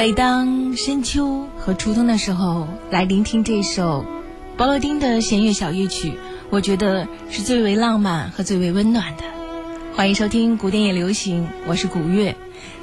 每当深秋和初冬的时候，来聆听这首鲍罗丁的弦乐小乐曲，我觉得是最为浪漫和最为温暖的。欢迎收听古典也流行，我是古月。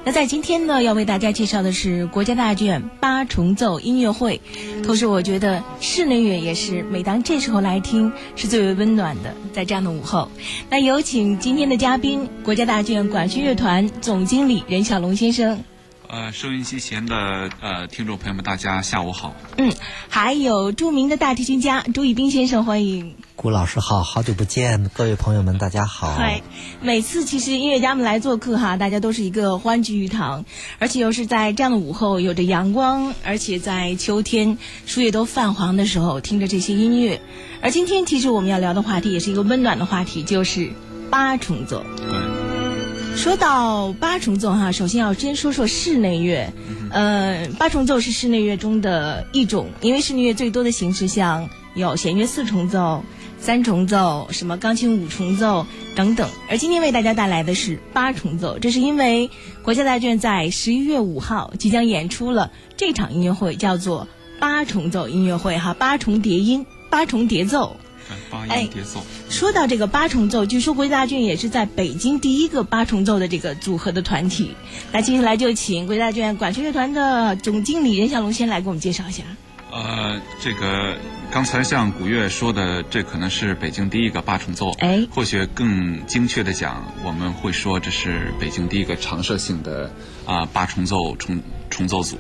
那在今天呢，要为大家介绍的是国家大剧院八重奏音乐会。同时，我觉得室内乐也是每当这时候来听是最为温暖的。在这样的午后，那有请今天的嘉宾，国家大剧院管弦乐团总经理任小龙先生。呃，收音机前的呃听众朋友们，大家下午好。嗯，还有著名的大提琴家朱一斌先生，欢迎。顾老师好，好久不见，各位朋友们，大家好。嗨，每次其实音乐家们来做客哈，大家都是一个欢聚一堂，而且又是在这样的午后，有着阳光，而且在秋天树叶都泛黄的时候，听着这些音乐。而今天其实我们要聊的话题也是一个温暖的话题，就是八重奏。对。说到八重奏哈，首先要先说说室内乐。呃，八重奏是室内乐中的一种，因为室内乐最多的形式像有弦乐四重奏、三重奏、什么钢琴五重奏等等。而今天为大家带来的是八重奏，这是因为国家大剧院在十一月五号即将演出了这场音乐会，叫做八重奏音乐会哈，八重叠音，八重叠奏。八音叠奏。说到这个八重奏，据说国家大剧院也是在北京第一个八重奏的这个组合的团体。那接下来就请国家大剧院管弦乐团的总经理任小龙先来给我们介绍一下。呃，这个刚才像古月说的，这可能是北京第一个八重奏。哎，或许更精确的讲，我们会说这是北京第一个常设性的啊八重奏重重奏组。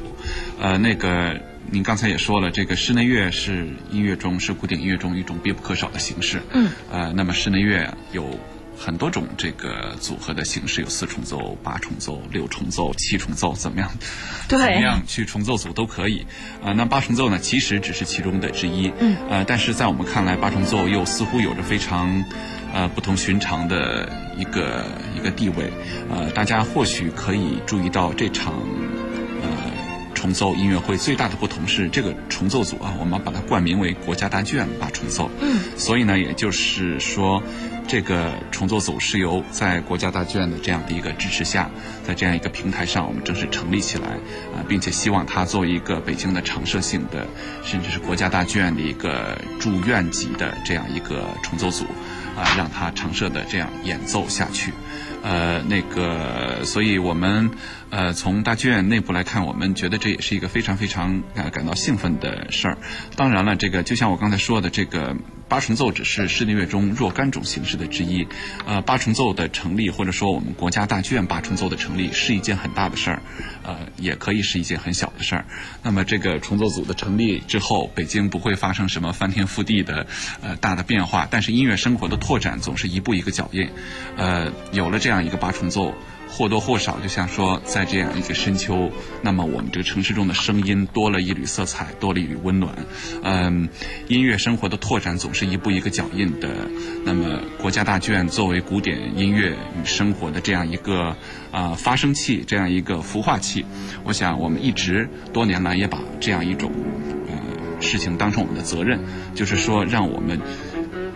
呃，那个。您刚才也说了，这个室内乐是音乐中是古典音乐中一种必不可少的形式。嗯。呃，那么室内乐有很多种这个组合的形式，有四重奏、八重奏、六重奏、七重奏，怎么样？对。怎么样去重奏组都可以。啊，那八重奏呢，其实只是其中的之一。嗯。呃，但是在我们看来，八重奏又似乎有着非常呃不同寻常的一个一个地位。呃，大家或许可以注意到这场。重奏音乐会最大的不同是，这个重奏组啊，我们把它冠名为国家大剧院吧重奏。嗯，所以呢，也就是说，这个重奏组是由在国家大剧院的这样的一个支持下，在这样一个平台上，我们正式成立起来啊，并且希望它作为一个北京的常设性的，甚至是国家大剧院的一个住院级的这样一个重奏组啊，让它常设的这样演奏下去。呃，那个，所以我们呃从大剧院内部来看，我们觉得这也是一个非常非常呃感到兴奋的事儿。当然了，这个就像我刚才说的，这个。八重奏只是室内乐中若干种形式的之一，呃，八重奏的成立，或者说我们国家大剧院八重奏的成立，是一件很大的事儿，呃，也可以是一件很小的事儿。那么这个重奏组的成立之后，北京不会发生什么翻天覆地的呃大的变化，但是音乐生活的拓展总是一步一个脚印，呃，有了这样一个八重奏。或多或少，就像说，在这样一个深秋，那么我们这个城市中的声音多了一缕色彩，多了一缕温暖。嗯，音乐生活的拓展总是一步一个脚印的。那么，国家大剧院作为古典音乐与生活的这样一个啊发声器，这样一个孵化器，我想我们一直多年来也把这样一种呃事情当成我们的责任，就是说让我们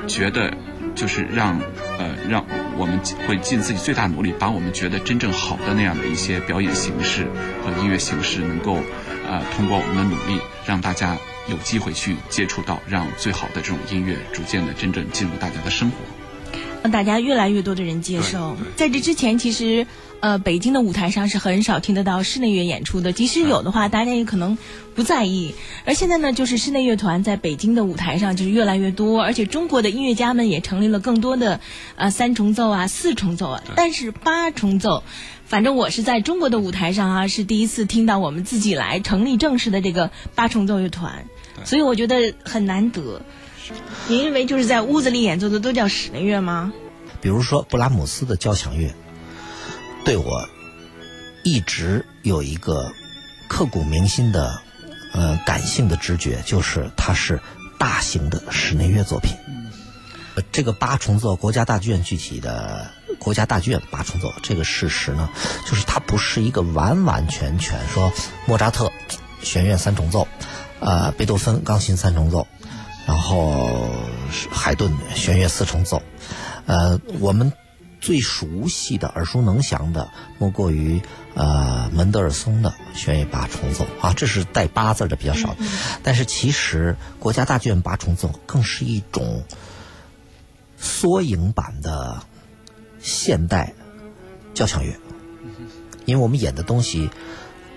觉得。就是让，呃，让我们会尽自己最大努力，把我们觉得真正好的那样的一些表演形式和音乐形式，能够，呃，通过我们的努力，让大家有机会去接触到，让最好的这种音乐逐渐的真正进入大家的生活。让大家越来越多的人接受。在这之前，其实，呃，北京的舞台上是很少听得到室内乐演出的。即使有的话，大家也可能不在意。而现在呢，就是室内乐团在北京的舞台上就是越来越多，而且中国的音乐家们也成立了更多的，呃，三重奏啊、四重奏啊。但是八重奏，反正我是在中国的舞台上啊，是第一次听到我们自己来成立正式的这个八重奏乐团，所以我觉得很难得。您认为就是在屋子里演奏的都叫室内乐吗？比如说布拉姆斯的交响乐，对我一直有一个刻骨铭心的呃感性的直觉，就是它是大型的室内乐作品。这个八重奏，国家大剧院具体的国家大剧院八重奏这个事实呢，就是它不是一个完完全全说莫扎特弦乐三重奏，呃，贝多芬钢琴三重奏。然后海顿弦乐四重奏，呃，我们最熟悉的、耳熟能详的，莫过于呃门德尔松的弦乐八重奏。啊，这是带八字的比较少。但是其实国家大剧院八重奏更是一种缩影版的现代交响乐，因为我们演的东西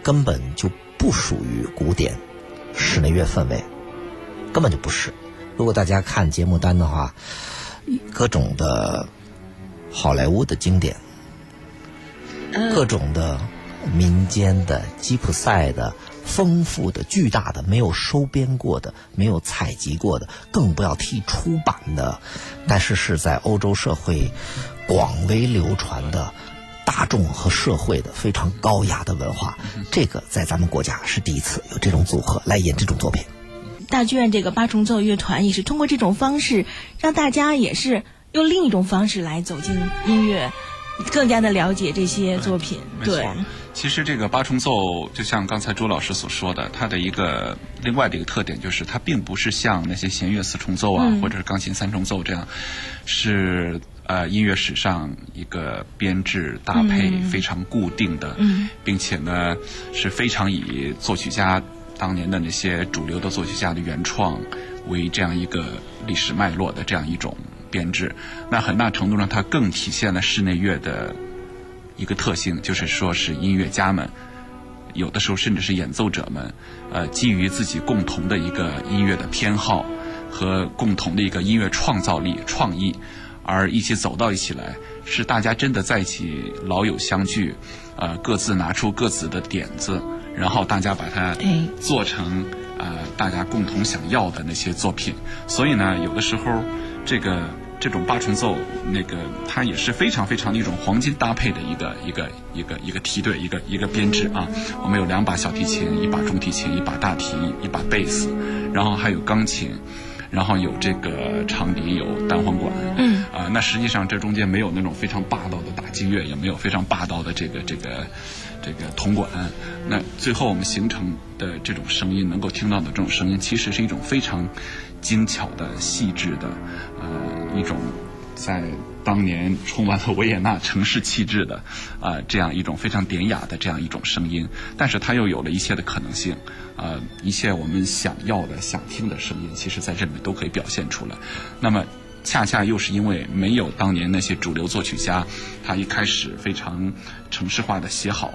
根本就不属于古典室内乐氛围，根本就不是。如果大家看节目单的话，各种的好莱坞的经典，各种的民间的吉普赛的丰富的、巨大的、没有收编过的、没有采集过的，更不要提出版的，但是是在欧洲社会广为流传的大众和社会的非常高雅的文化，这个在咱们国家是第一次有这种组合来演这种作品。大剧院这个八重奏乐团也是通过这种方式，让大家也是用另一种方式来走进音乐，更加的了解这些作品。对，其实这个八重奏就像刚才朱老师所说的，它的一个另外的一个特点就是，它并不是像那些弦乐四重奏啊，或者是钢琴三重奏这样，是呃音乐史上一个编制搭配非常固定的，并且呢是非常以作曲家。当年的那些主流的作曲家的原创为这样一个历史脉络的这样一种编制，那很大程度上它更体现了室内乐的一个特性，就是说是音乐家们有的时候甚至是演奏者们，呃，基于自己共同的一个音乐的偏好和共同的一个音乐创造力、创意，而一起走到一起来，是大家真的在一起老友相聚，呃，各自拿出各自的点子。然后大家把它做成呃大家共同想要的那些作品，所以呢，有的时候这个这种八重奏那个它也是非常非常的一种黄金搭配的一个一个一个一个梯队一个一个编制啊。我们有两把小提琴，一把中提琴，一把大提，一把贝斯，然后还有钢琴，然后有这个长笛，有单簧管。嗯啊，那实际上这中间没有那种非常霸道的打击乐，也没有非常霸道的这个这个。这个铜管，那最后我们形成的这种声音，能够听到的这种声音，其实是一种非常精巧的、细致的，呃，一种在当年充满了维也纳城市气质的，啊，这样一种非常典雅的这样一种声音。但是它又有了一切的可能性，呃，一切我们想要的、想听的声音，其实在这里面都可以表现出来。那么。恰恰又是因为没有当年那些主流作曲家，他一开始非常城市化的写好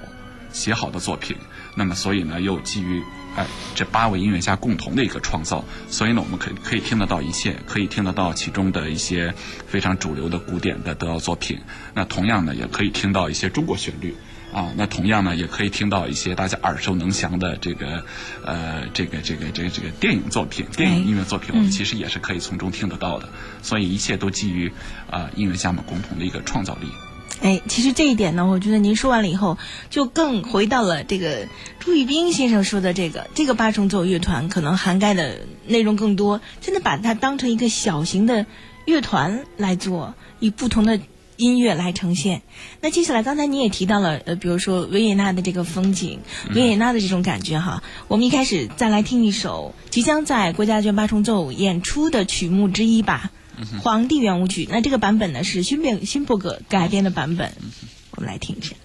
写好的作品，那么所以呢，又基于哎这八位音乐家共同的一个创造，所以呢，我们可以可以听得到一切，可以听得到其中的一些非常主流的古典的德奥作品，那同样呢，也可以听到一些中国旋律。啊，那同样呢，也可以听到一些大家耳熟能详的这个，呃，这个这个这个这个电影作品、电影音乐作品，我们其实也是可以从中听得到的。所以一切都基于啊音乐家们共同的一个创造力。哎，其实这一点呢，我觉得您说完了以后，就更回到了这个朱玉斌先生说的这个这个八重奏乐团可能涵盖的内容更多，真的把它当成一个小型的乐团来做，以不同的。音乐来呈现。那接下来，刚才你也提到了，呃，比如说维也纳的这个风景，维也纳的这种感觉哈。我们一开始再来听一首即将在国家大剧院八重奏演出的曲目之一吧，《皇帝圆舞曲》。那这个版本呢是勋贝勋伯格改编的版本，我们来听一下。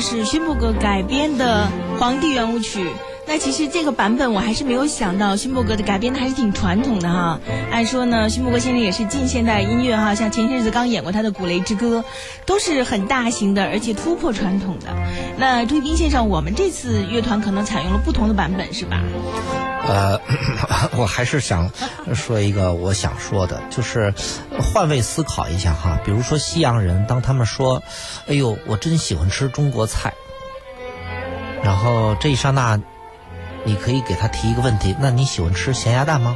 是勋伯格改编的《皇帝圆舞曲》。那其实这个版本我还是没有想到，勋伯格的改编的还是挺传统的哈。按说呢，勋伯格先生也是近现代音乐哈，像前些日子刚演过他的《古雷之歌》，都是很大型的，而且突破传统的。那朱一斌先生，我们这次乐团可能采用了不同的版本，是吧？呃，我还是想说一个我想说的，就是换位思考一下哈。比如说西洋人，当他们说：“哎呦，我真喜欢吃中国菜。”然后这一刹那。你可以给他提一个问题，那你喜欢吃咸鸭蛋吗？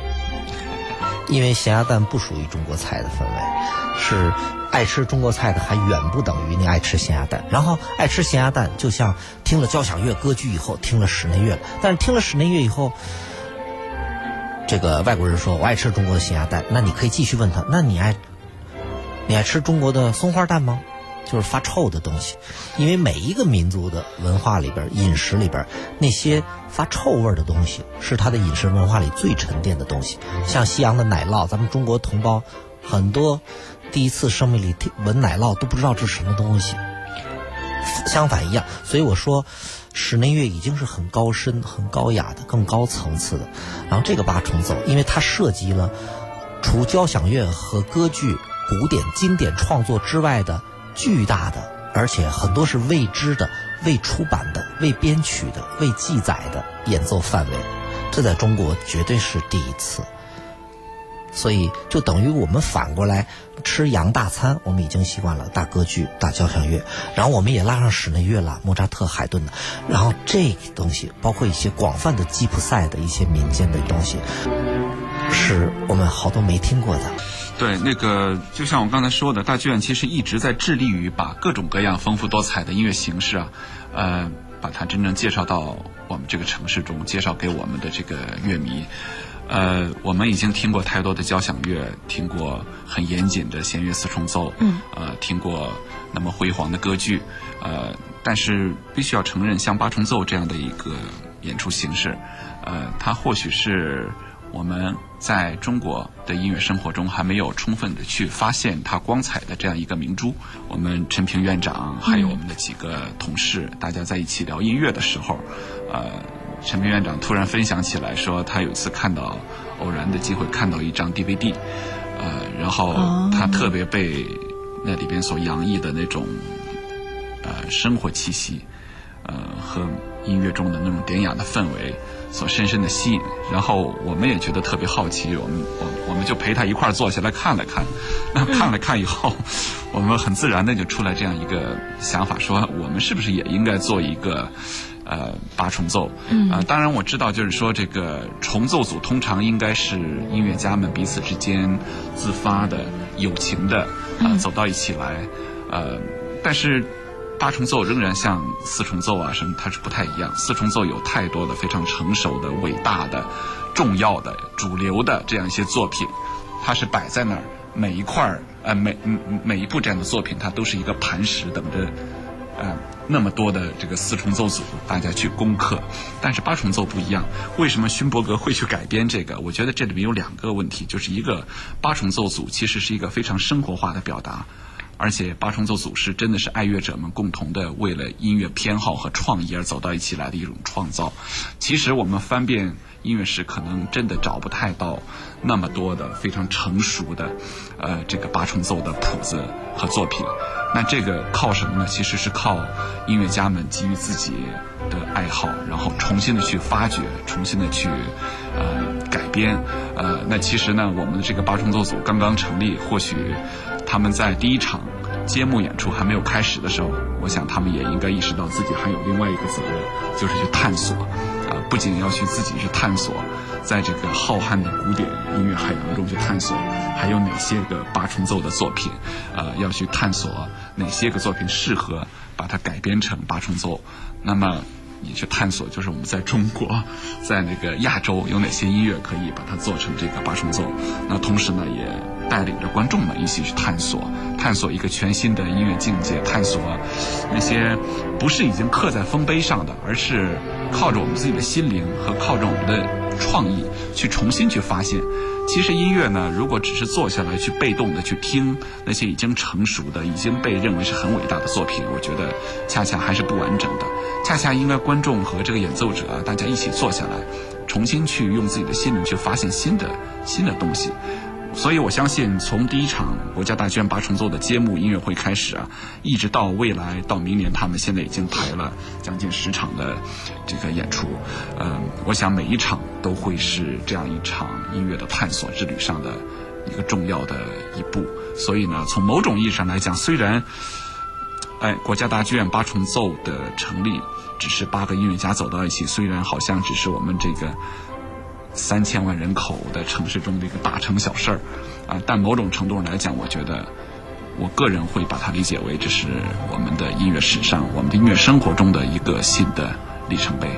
因为咸鸭蛋不属于中国菜的氛围，是爱吃中国菜的还远不等于你爱吃咸鸭蛋。然后爱吃咸鸭蛋，就像听了交响乐、歌剧以后听了室内乐。但是听了室内乐以后，这个外国人说我爱吃中国的咸鸭蛋，那你可以继续问他，那你爱你爱吃中国的松花蛋吗？就是发臭的东西，因为每一个民族的文化里边、饮食里边，那些发臭味的东西是他的饮食文化里最沉淀的东西。像西洋的奶酪，咱们中国同胞很多第一次生命里闻奶酪都不知道这是什么东西。相反一样，所以我说，室内乐已经是很高深、很高雅的、更高层次的。然后这个八重奏，因为它涉及了除交响乐和歌剧、古典经典创作之外的。巨大的，而且很多是未知的、未出版的、未编曲的、未记载的演奏范围，这在中国绝对是第一次。所以就等于我们反过来吃洋大餐，我们已经习惯了大歌剧、大交响乐，然后我们也拉上室内乐了，莫扎特、海顿的，然后这东西包括一些广泛的吉普赛的一些民间的东西，是我们好多没听过的。对，那个就像我刚才说的，大剧院其实一直在致力于把各种各样丰富多彩的音乐形式啊，呃，把它真正介绍到我们这个城市中，介绍给我们的这个乐迷。呃，我们已经听过太多的交响乐，听过很严谨的弦乐四重奏，嗯，呃，听过那么辉煌的歌剧，呃，但是必须要承认，像八重奏这样的一个演出形式，呃，它或许是。我们在中国的音乐生活中还没有充分的去发现它光彩的这样一个明珠。我们陈平院长还有我们的几个同事，大家在一起聊音乐的时候，呃，陈平院长突然分享起来说，他有一次看到偶然的机会看到一张 DVD，呃，然后他特别被那里边所洋溢的那种呃生活气息，呃和音乐中的那种典雅的氛围。所深深的吸引，然后我们也觉得特别好奇，我们我我们就陪他一块儿坐下来看了看，那 看了看以后，我们很自然的就出来这样一个想法，说我们是不是也应该做一个呃八重奏？嗯，啊，当然我知道，就是说这个重奏组通常应该是音乐家们彼此之间自发的、友情的啊走到一起来，呃，但是。八重奏仍然像四重奏啊什么，它是不太一样。四重奏有太多的非常成熟的、伟大的、重要的、主流的这样一些作品，它是摆在那儿，每一块儿呃每每一部这样的作品，它都是一个磐石，等着呃那么多的这个四重奏组大家去攻克。但是八重奏不一样，为什么勋伯格会去改编这个？我觉得这里面有两个问题，就是一个八重奏组其实是一个非常生活化的表达。而且八重奏组是真的是爱乐者们共同的为了音乐偏好和创意而走到一起来的一种创造。其实我们翻遍音乐史，可能真的找不太到那么多的非常成熟的，呃，这个八重奏的谱子和作品。那这个靠什么呢？其实是靠音乐家们基于自己的爱好，然后重新的去发掘，重新的去呃改编。呃，那其实呢，我们的这个八重奏组刚刚成立，或许。他们在第一场揭幕演出还没有开始的时候，我想他们也应该意识到自己还有另外一个责任，就是去探索，啊，不仅要去自己去探索，在这个浩瀚的古典音乐海洋中去探索，还有哪些个八重奏的作品，呃，要去探索哪些个作品适合把它改编成八重奏，那么你去探索，就是我们在中国，在那个亚洲有哪些音乐可以把它做成这个八重奏，那同时呢也。带领着观众们一起去探索，探索一个全新的音乐境界，探索那些不是已经刻在丰碑上的，而是靠着我们自己的心灵和靠着我们的创意去重新去发现。其实音乐呢，如果只是坐下来去被动的去听那些已经成熟的、已经被认为是很伟大的作品，我觉得恰恰还是不完整的。恰恰应该观众和这个演奏者啊大家一起坐下来，重新去用自己的心灵去发现新的新的东西。所以我相信，从第一场国家大剧院八重奏的揭幕音乐会开始啊，一直到未来到明年，他们现在已经排了将近十场的这个演出。嗯，我想每一场都会是这样一场音乐的探索之旅上的一个重要的一步。所以呢，从某种意义上来讲，虽然，哎，国家大剧院八重奏的成立只是八个音乐家走到一起，虽然好像只是我们这个。三千万人口的城市中的一个大城小事儿，啊，但某种程度上来讲，我觉得，我个人会把它理解为这是我们的音乐史上、我们的音乐生活中的一个新的里程碑。